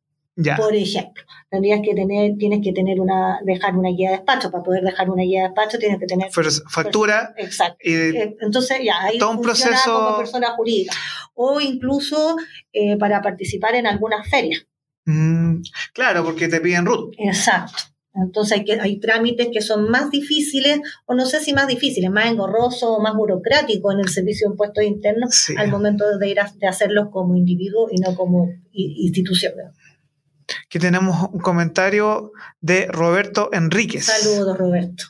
Por ejemplo, tendrías que tener, tienes que tener una, dejar una guía de despacho. Para poder dejar una guía de despacho tienes que tener factura. exacto. Eh, entonces ya ahí todo un proceso como persona jurídica. O incluso eh, para participar en algunas ferias. Mm, claro, porque te piden RUT. Exacto. Entonces hay, que, hay trámites que son más difíciles, o no sé si más difíciles, más engorrosos o más burocráticos en el servicio de impuestos internos al momento de ir a, de hacerlos como individuo y no como institución. Aquí tenemos un comentario de Roberto Enríquez. Saludos, Roberto.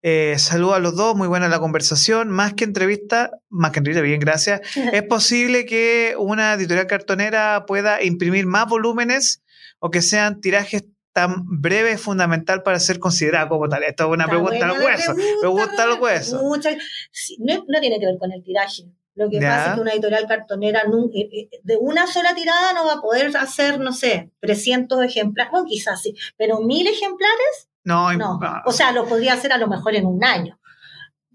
Eh, saludos a los dos, muy buena la conversación. Más que entrevista, más que entrevista, bien, gracias. ¿Es posible que una editorial cartonera pueda imprimir más volúmenes o que sean tirajes tan breves fundamental para ser considerada como tal? Esta es una pregunta al hueso. Me gusta el hueso. no, tiene que ver con el tiraje. Lo que pasa es que una editorial cartonera eh, eh, de una sola tirada no va a poder hacer, no sé, 300 ejemplares, bueno, quizás sí, pero mil ejemplares, no, no. O sea, lo podría hacer a lo mejor en un año,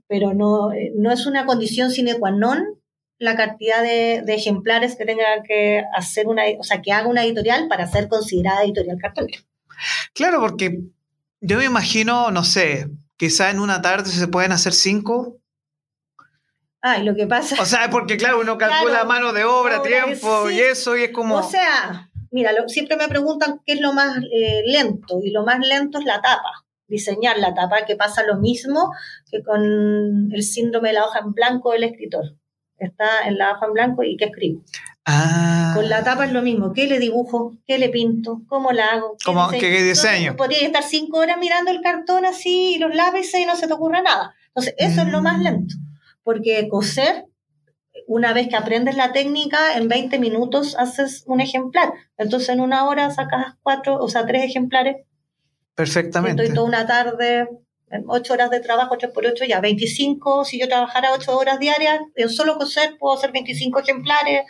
pero no, eh, no es una condición sine qua non la cantidad de, ejemplares que tenga que hacer una, o sea, que haga una editorial para ser considerada editorial cartonera. Claro, porque yo me imagino, no sé, quizá en una tarde se pueden hacer cinco Ah, lo que pasa. O sea, porque claro, uno calcula mano de obra, tiempo y eso, y es como. O sea, mira, siempre me preguntan qué es lo más eh, lento, y lo más lento es la tapa, diseñar la tapa, que pasa lo mismo que con el síndrome de la hoja en blanco del escritor. Está en la hoja en blanco y qué escribo. Ah. Con la tapa es lo mismo. ¿Qué le dibujo? ¿Qué le pinto? ¿Cómo la hago? ¿Qué ¿Cómo, diseño? ¿Qué diseño? podría estar cinco horas mirando el cartón así y los lápices y no se te ocurre nada. Entonces, eso es lo más mm. lento porque coser una vez que aprendes la técnica, en 20 minutos haces un ejemplar. Entonces en una hora sacas cuatro, o sea, tres ejemplares. Perfectamente. Estoy toda una tarde, ocho horas de trabajo, 8 por 8, ya 25. Si yo trabajara ocho horas diarias, en solo coser puedo hacer 25 ejemplares.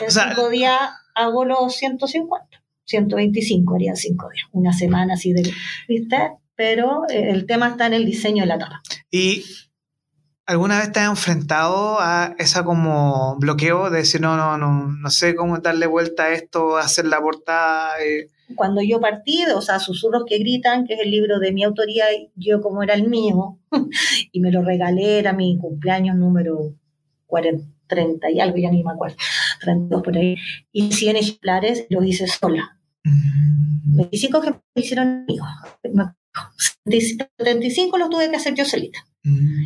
En O sea- cinco días hago los 150. 125 haría cinco días. Una semana así de, ¿viste? Pero eh, el tema está en el diseño de la tapa. ¿Y alguna vez te has enfrentado a esa como bloqueo de decir, no, no, no, no sé cómo darle vuelta a esto, hacer la portada? eh? cuando yo partí, o sea, Susurros que gritan, que es el libro de mi autoría, yo como era el mío, y me lo regalé, era mi cumpleaños número 40, 30 y algo, ya ni me acuerdo, 32 por ahí, y 100 ejemplares los hice sola. 25 ejemplares hicieron amigos. 75 los tuve que hacer yo solita.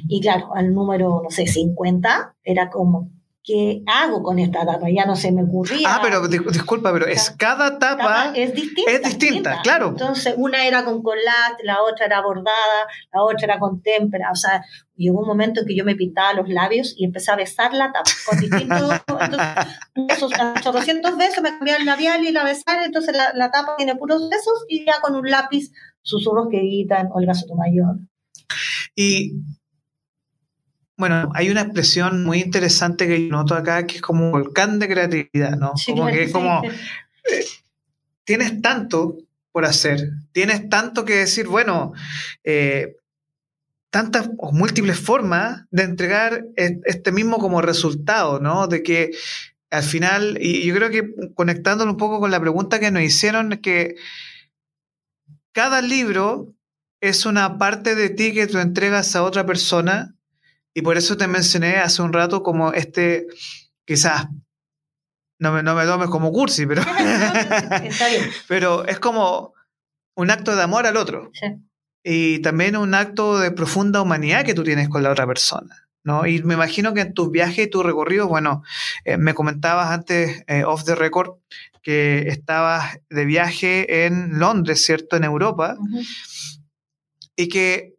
Y claro, al número, no sé, 50, era como, ¿qué hago con esta tapa? Ya no se me ocurría. Ah, pero dis- disculpa, pero es cada tapa. Tapa es distinta. es distinta, claro. Entonces, una era con collage, la otra era bordada, la otra era con témpera. O sea, llegó un momento en que yo me pintaba los labios y empecé a besar la tapa con distintos. entonces, esos 800 besos me cambiaba el labial y la besar. Entonces, la, la tapa tiene puros besos y ya con un lápiz, susurros que gritan Olga Sotomayor. Y bueno, hay una expresión muy interesante que yo noto acá que es como un volcán de creatividad, ¿no? Sí, como que es como tienes tanto por hacer, tienes tanto que decir, bueno, eh, tantas o múltiples formas de entregar este mismo como resultado, ¿no? De que al final, y yo creo que conectándolo un poco con la pregunta que nos hicieron, que cada libro es una parte de ti que tú entregas a otra persona y por eso te mencioné hace un rato como este, quizás, no me, no me tomes como cursi, pero, Está bien. pero es como un acto de amor al otro Sí. y también un acto de profunda humanidad que tú tienes con la otra persona. ¿no? Y me imagino que en tus viajes y tus recorridos, bueno, eh, me comentabas antes, eh, off the record, que estabas de viaje en Londres, ¿cierto? En Europa. Y que,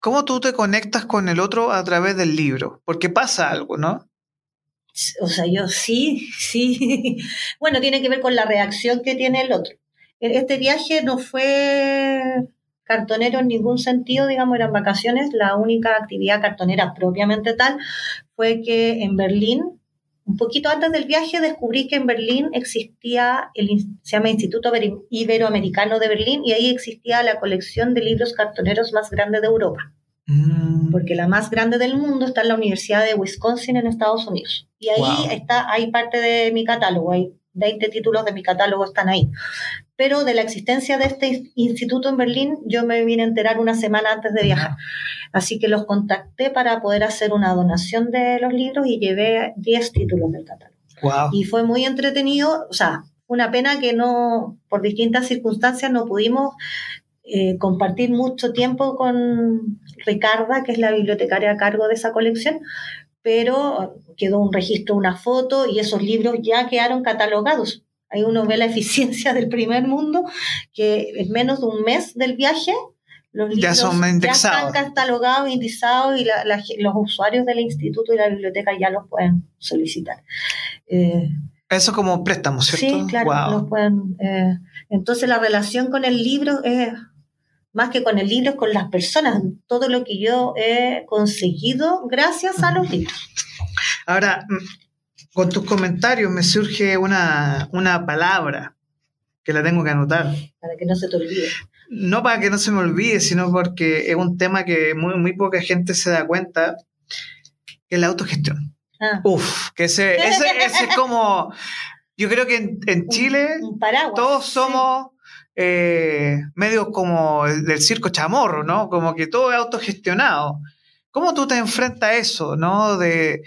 ¿cómo tú te conectas con el otro a través del libro? Porque pasa algo, ¿no? O sea, yo sí, sí. Bueno, tiene que ver con la reacción que tiene el otro. E- Este viaje no fue cartonero en ningún sentido, digamos, eran vacaciones. La única actividad cartonera propiamente tal fue que en Berlín, un poquito antes del viaje, descubrí que en Berlín existía, el, se llama Instituto Iberoamericano de Berlín, y ahí existía la colección de libros cartoneros más grande de Europa Mm, porque la más grande del mundo está en la Universidad de Wisconsin en Estados Unidos. Y ahí Wow. está, hay parte de mi catálogo, hay 20 títulos de mi catálogo están ahí. Pero de la existencia de este instituto en Berlín, yo me vine a enterar una semana antes de viajar. Así que los contacté para poder hacer una donación de los libros y llevé 10 títulos del catálogo. wow. Y fue muy entretenido, o sea, una pena que no, por distintas circunstancias, no pudimos eh, compartir mucho tiempo con Ricarda, que es la bibliotecaria a cargo de esa colección, pero quedó un registro, una foto y esos libros ya quedaron catalogados. Ahí uno ve la eficiencia del primer mundo, que en menos de un mes del viaje, los Ya libros son ya están catalogados, indizados y la- la- los usuarios del instituto y la biblioteca ya los pueden solicitar. Eh, Eso como préstamo, ¿cierto? Sí, claro, Wow. los pueden. eh, entonces la relación con el libro es más que con el libro, es con las personas, todo lo que yo he conseguido gracias a los libros. Ahora, con tus comentarios me surge una, una palabra que la tengo que anotar. Para que no se te olvide. No para que no se me olvide, sino porque es un tema que muy, muy poca gente se da cuenta, que es la autogestión. Ah, Uf, que ese, ese, ese es como, yo creo que en, en Chile un paraguas. todos sí. somos eh, medios como el del circo chamorro, ¿no? Como que todo es autogestionado. ¿Cómo tú te enfrentas a eso, ¿no? De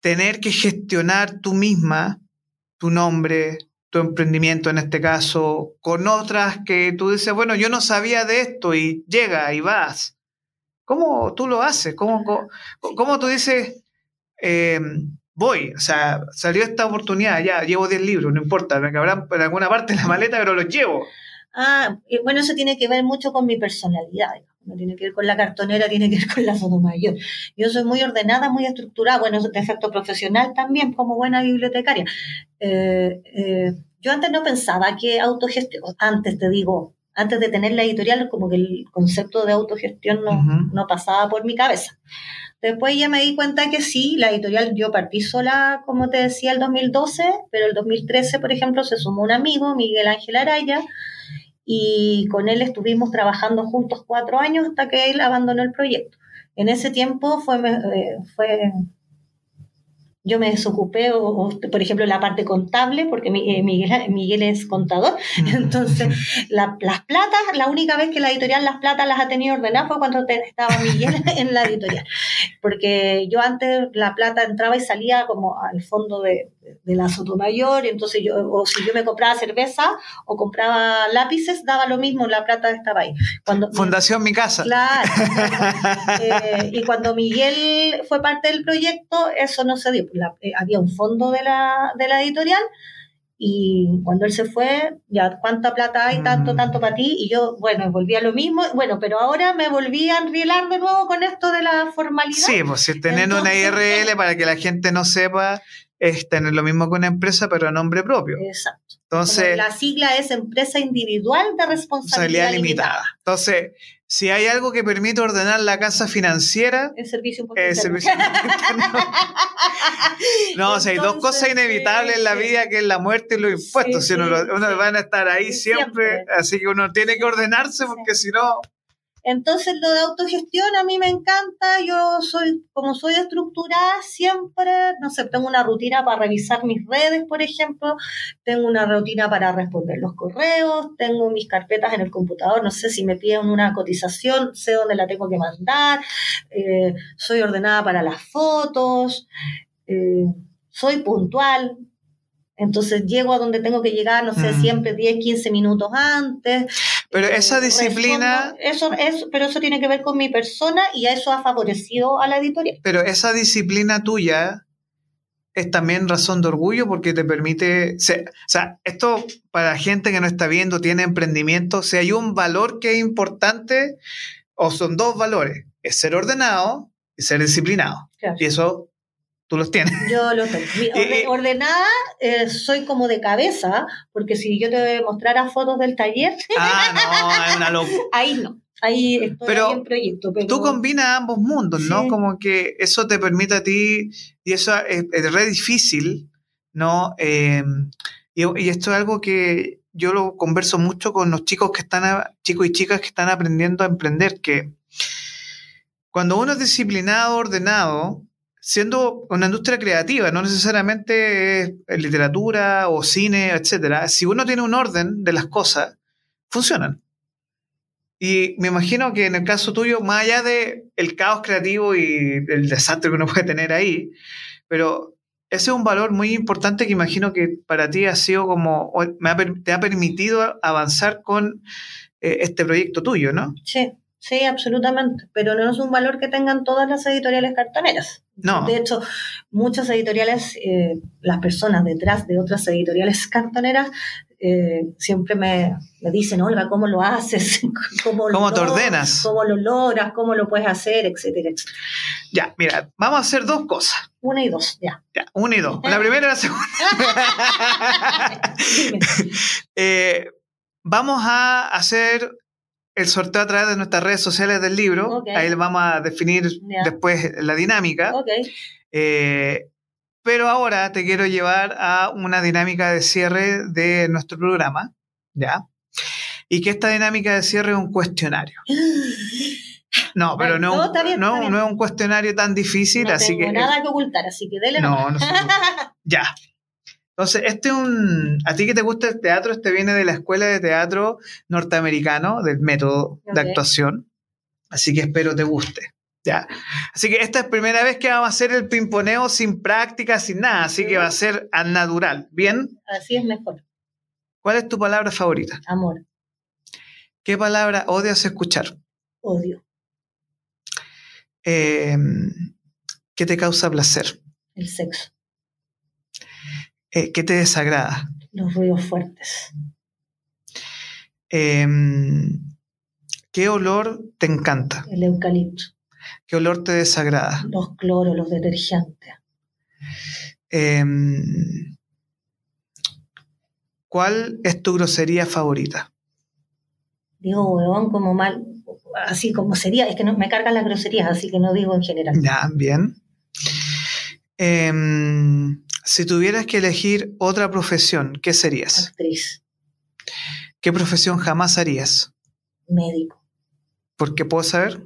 tener que gestionar tú misma tu nombre, tu emprendimiento en este caso, con otras que tú dices, bueno, yo no sabía de esto y llega y vas. ¿Cómo tú lo haces? ¿Cómo, cómo, tú dices, eh, voy? O sea, salió esta oportunidad, ya, llevo 10 libros, no importa, me cabrán en alguna parte en la maleta, pero los llevo. Ah, bueno, eso tiene que ver mucho con mi personalidad. digamos. No tiene que ver con la cartonera, tiene que ver con la Sotomayor. Yo soy muy ordenada, muy estructurada, bueno, de efecto profesional también, como buena bibliotecaria. Eh, eh, yo antes no pensaba que autogestión, antes te digo, antes de tener la editorial, como que el concepto de autogestión no, no pasaba por mi cabeza. Después ya me di cuenta que sí, la editorial yo partí sola, como te decía, el 2012, pero el 2013, por ejemplo, se sumó un amigo, Miguel Ángel Araya, y con él estuvimos trabajando juntos cuatro años hasta que él abandonó el proyecto. En ese tiempo fue, eh, fue yo me desocupé, o, por ejemplo, la parte contable, porque eh, Miguel, Miguel es contador. Entonces, las platas, la única vez que la editorial Las Platas las ha tenido ordenadas fue cuando estaba Miguel en la editorial. Porque yo antes la plata entraba y salía como al fondo de, de la Sotomayor, entonces yo, o si yo me compraba cerveza o compraba lápices, daba lo mismo, la plata estaba ahí. Cuando, Fundación Mi Casa. Claro. Eh, y cuando Miguel fue parte del proyecto, eso no se dio. Eh, había un fondo de la, de la editorial y cuando él se fue, ya, ¿cuánta plata hay? Tanto, mm. tanto para ti. Y yo, bueno, volví a lo mismo. Bueno, pero ahora me volví a enrielar de nuevo con esto de la formalidad. Sí, pues si tener una IRL para que la gente no sepa, es tener lo mismo que una empresa, pero a nombre propio. Exacto. Entonces, la sigla es empresa individual de responsabilidad limitada. Entonces, si hay algo que permite ordenar la casa financiera, el servicio el servicio No, o sea, hay dos cosas inevitables en la vida, que es la muerte y los impuestos. si uno, uno van a estar ahí siempre, así que uno tiene que ordenarse porque si no... Entonces lo de autogestión a mí me encanta, yo soy, como soy estructurada, siempre, no sé, tengo una rutina para revisar mis redes, por ejemplo, tengo una rutina para responder los correos, tengo mis carpetas en el computador, no sé si me piden una cotización, sé dónde la tengo que mandar, eh, soy ordenada para las fotos, eh, soy puntual, entonces llego a donde tengo que llegar, no sé, mm. siempre 10, 15 minutos antes. Pero esa disciplina... eso, eso, pero eso tiene que ver con mi persona y a eso ha favorecido a la editorial. Pero esa disciplina tuya es también razón de orgullo porque te permite... o sea, esto para la gente que no está viendo, tiene emprendimiento, si hay un valor que es importante, o son dos valores, es ser ordenado y ser disciplinado. Y eso Tú los tienes. Yo los tengo. ordenada, eh, soy como de cabeza, porque si yo te mostrara fotos del taller. Ah, no, es una locura. Ahí no. Ahí estoy pero en proyecto. Pero... Tú combinas ambos mundos, ¿no? Como que eso te permite a ti, y eso es, re difícil, ¿no? Eh, y, y, esto es algo que yo lo converso mucho con los chicos que están, chicos y chicas que están aprendiendo a emprender, que cuando uno es disciplinado, ordenado, siendo una industria creativa, no necesariamente es literatura o cine, etcétera, si uno tiene un orden de las cosas, funcionan. Y me imagino que en el caso tuyo, más allá de el caos creativo y el desastre que uno puede tener ahí, pero ese es un valor muy importante que imagino que para ti ha sido como, te ha permitido avanzar con eh, este proyecto tuyo, ¿no? Sí, Sí, absolutamente, pero no es un valor que tengan todas las editoriales cartoneras. No. De hecho, muchas editoriales, eh, las personas detrás de otras editoriales cartoneras, eh, siempre me, me, dicen, Olga, ¿cómo lo haces? ¿Cómo, ¿Cómo te ordenas? ¿Cómo lo logras? ¿Cómo lo puedes hacer? Etcétera, etcétera. Ya, mira, vamos a hacer dos cosas. Una y dos, ya. Ya, una y dos. La primera y la segunda. eh, vamos a hacer el sorteo a través de nuestras redes sociales del libro. Ahí le vamos a definir después la dinámica. Eh, pero ahora te quiero llevar a una dinámica de cierre de nuestro programa, ¿ya? Y que esta dinámica de cierre es un cuestionario. No, pero no, no, es un cuestionario tan difícil, no así tengo nada que ocultar, así que dele No, no, Ya. Entonces, este es un. A ti que te gusta el teatro, este viene de la escuela de teatro norteamericano, del método de actuación. Así que espero te guste. Ya. Así que esta es la primera vez que vamos a hacer el pimponeo sin práctica, sin nada. Así que va a ser al natural. ¿Bien? Así es mejor. ¿Cuál es tu palabra favorita? Amor. ¿Qué palabra odias escuchar? Odio. Em, ¿Qué te causa placer? El sexo. Eh, ¿Qué te desagrada? Los ruidos fuertes. Em, ¿Qué olor te encanta? El eucalipto. ¿Qué olor te desagrada? Los cloros, los detergentes. Em, ¿Cuál es tu grosería favorita? Digo, weón, como mal, así como sería, es que no, me cargan las groserías, así que no digo en general. Ya, bien. Em, si tuvieras que elegir otra profesión, ¿qué serías? Actriz, ¿Qué profesión jamás harías? médico. ¿Por qué puedo saber?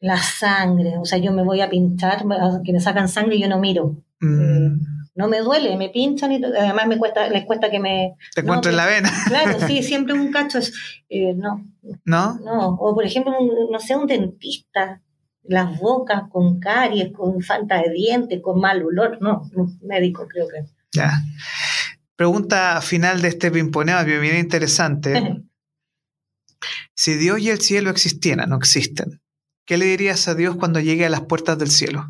La sangre, o sea, yo me voy a pinchar, que me sacan sangre y yo no miro. Mm, No me duele, me pinchan y además me cuesta, les cuesta que me... te no, encuentro en que- la vena, Claro, sí, siempre un cacho es... eh, no, ¿no? no. O por ejemplo, un- no sé, un dentista, las bocas con caries, con falta de dientes, con mal olor. No, médico creo que. Ya. Pregunta final de este pimponeo, bien, interesante. Si Dios y el cielo existieran, no existen, ¿qué le dirías a Dios cuando llegue a las puertas del cielo?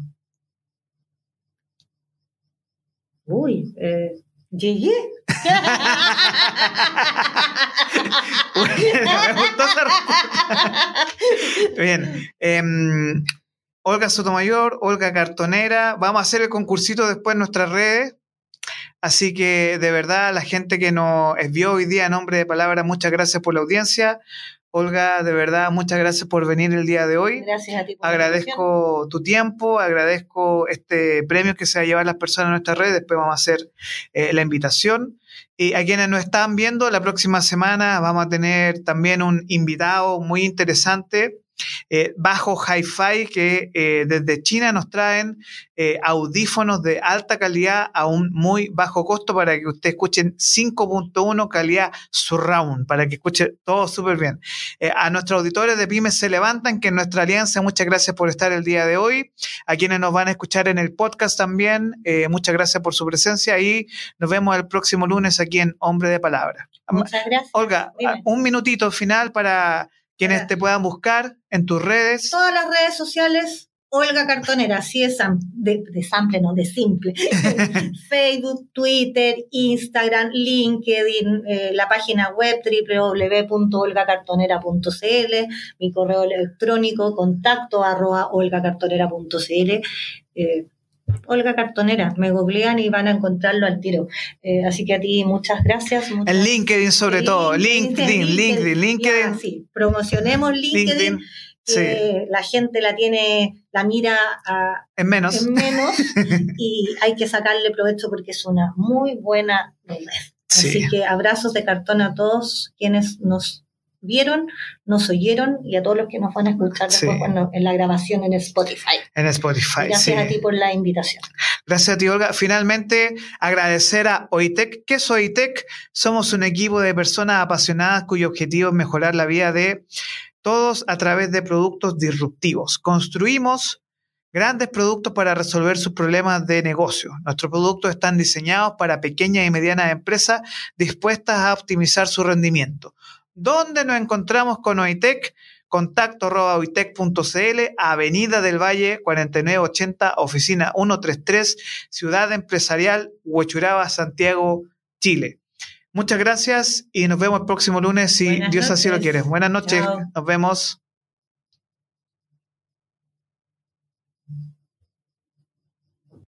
Uy, eh, Yeye. Bien. em, Olga Sotomayor, Olga Cartonera. Vamos a hacer el concursito después en nuestras redes. Así que de verdad, la gente que nos vio hoy día en nombre de palabra, muchas gracias por la audiencia. Olga, de verdad, muchas gracias por venir el día de hoy. Gracias a ti. por. Agradezco tu tiempo, agradezco este premio que se va a llevar las personas en nuestra red. Después vamos a hacer eh, la invitación. Y a quienes nos están viendo, la próxima semana vamos a tener también un invitado muy interesante, eh, Bajo Hi-Fi, que eh, desde China nos traen eh, audífonos de alta calidad a un muy bajo costo para que ustedes escuchen 5.1 calidad surround, para que escuchen todo súper bien. A nuestros auditores de Pymes se levantan, que en nuestra alianza, muchas gracias por estar el día de hoy. A quienes nos van a escuchar en el podcast también, muchas gracias por su presencia y nos vemos el próximo lunes aquí en Hombre de Palabra. Muchas gracias. Olga, Dime. un minutito final para quienes te puedan buscar en tus redes. Todas las redes sociales, Olga Cartonera, así es de, de sample, no, de simple. Facebook, Twitter, Instagram, LinkedIn, eh, la página web www.olgacartonera.cl, mi correo electrónico contacto arroba olgacartonera.cl. Eh, Olga Cartonera, me googlean y van a encontrarlo al tiro. Eh, así que a ti muchas gracias. muchas- En LinkedIn sobre todo, LinkedIn, LinkedIn, LinkedIn, Ya, sí, promocionemos LinkedIn. LinkedIn, sí, que la gente la tiene, la mira a, en menos. en menos y hay que sacarle provecho porque es una muy buena red. Sí. Así que abrazos de cartón a todos quienes nos vieron, nos oyeron y a todos los que nos van a escuchar Sí. después cuando- en la grabación en Spotify. En Spotify, Gracias sí. a ti por la invitación. Gracias a ti, Olga. Finalmente, agradecer a OITEC. ¿Qué es OITEC? Somos un equipo de personas apasionadas cuyo objetivo es mejorar la vida de todos a través de productos disruptivos. Construimos grandes productos para resolver sus problemas de negocio. Nuestros productos están diseñados para pequeñas y medianas empresas dispuestas a optimizar su rendimiento. ¿Dónde nos encontramos con OITEC? Contacto arroba oitec.cl, Avenida del Valle 4980, oficina 133, Ciudad Empresarial, Huechuraba, Santiago, Chile. Muchas gracias y nos vemos el próximo lunes si Buenas Dios así lo quiere. Buenas noches, Chao. nos vemos.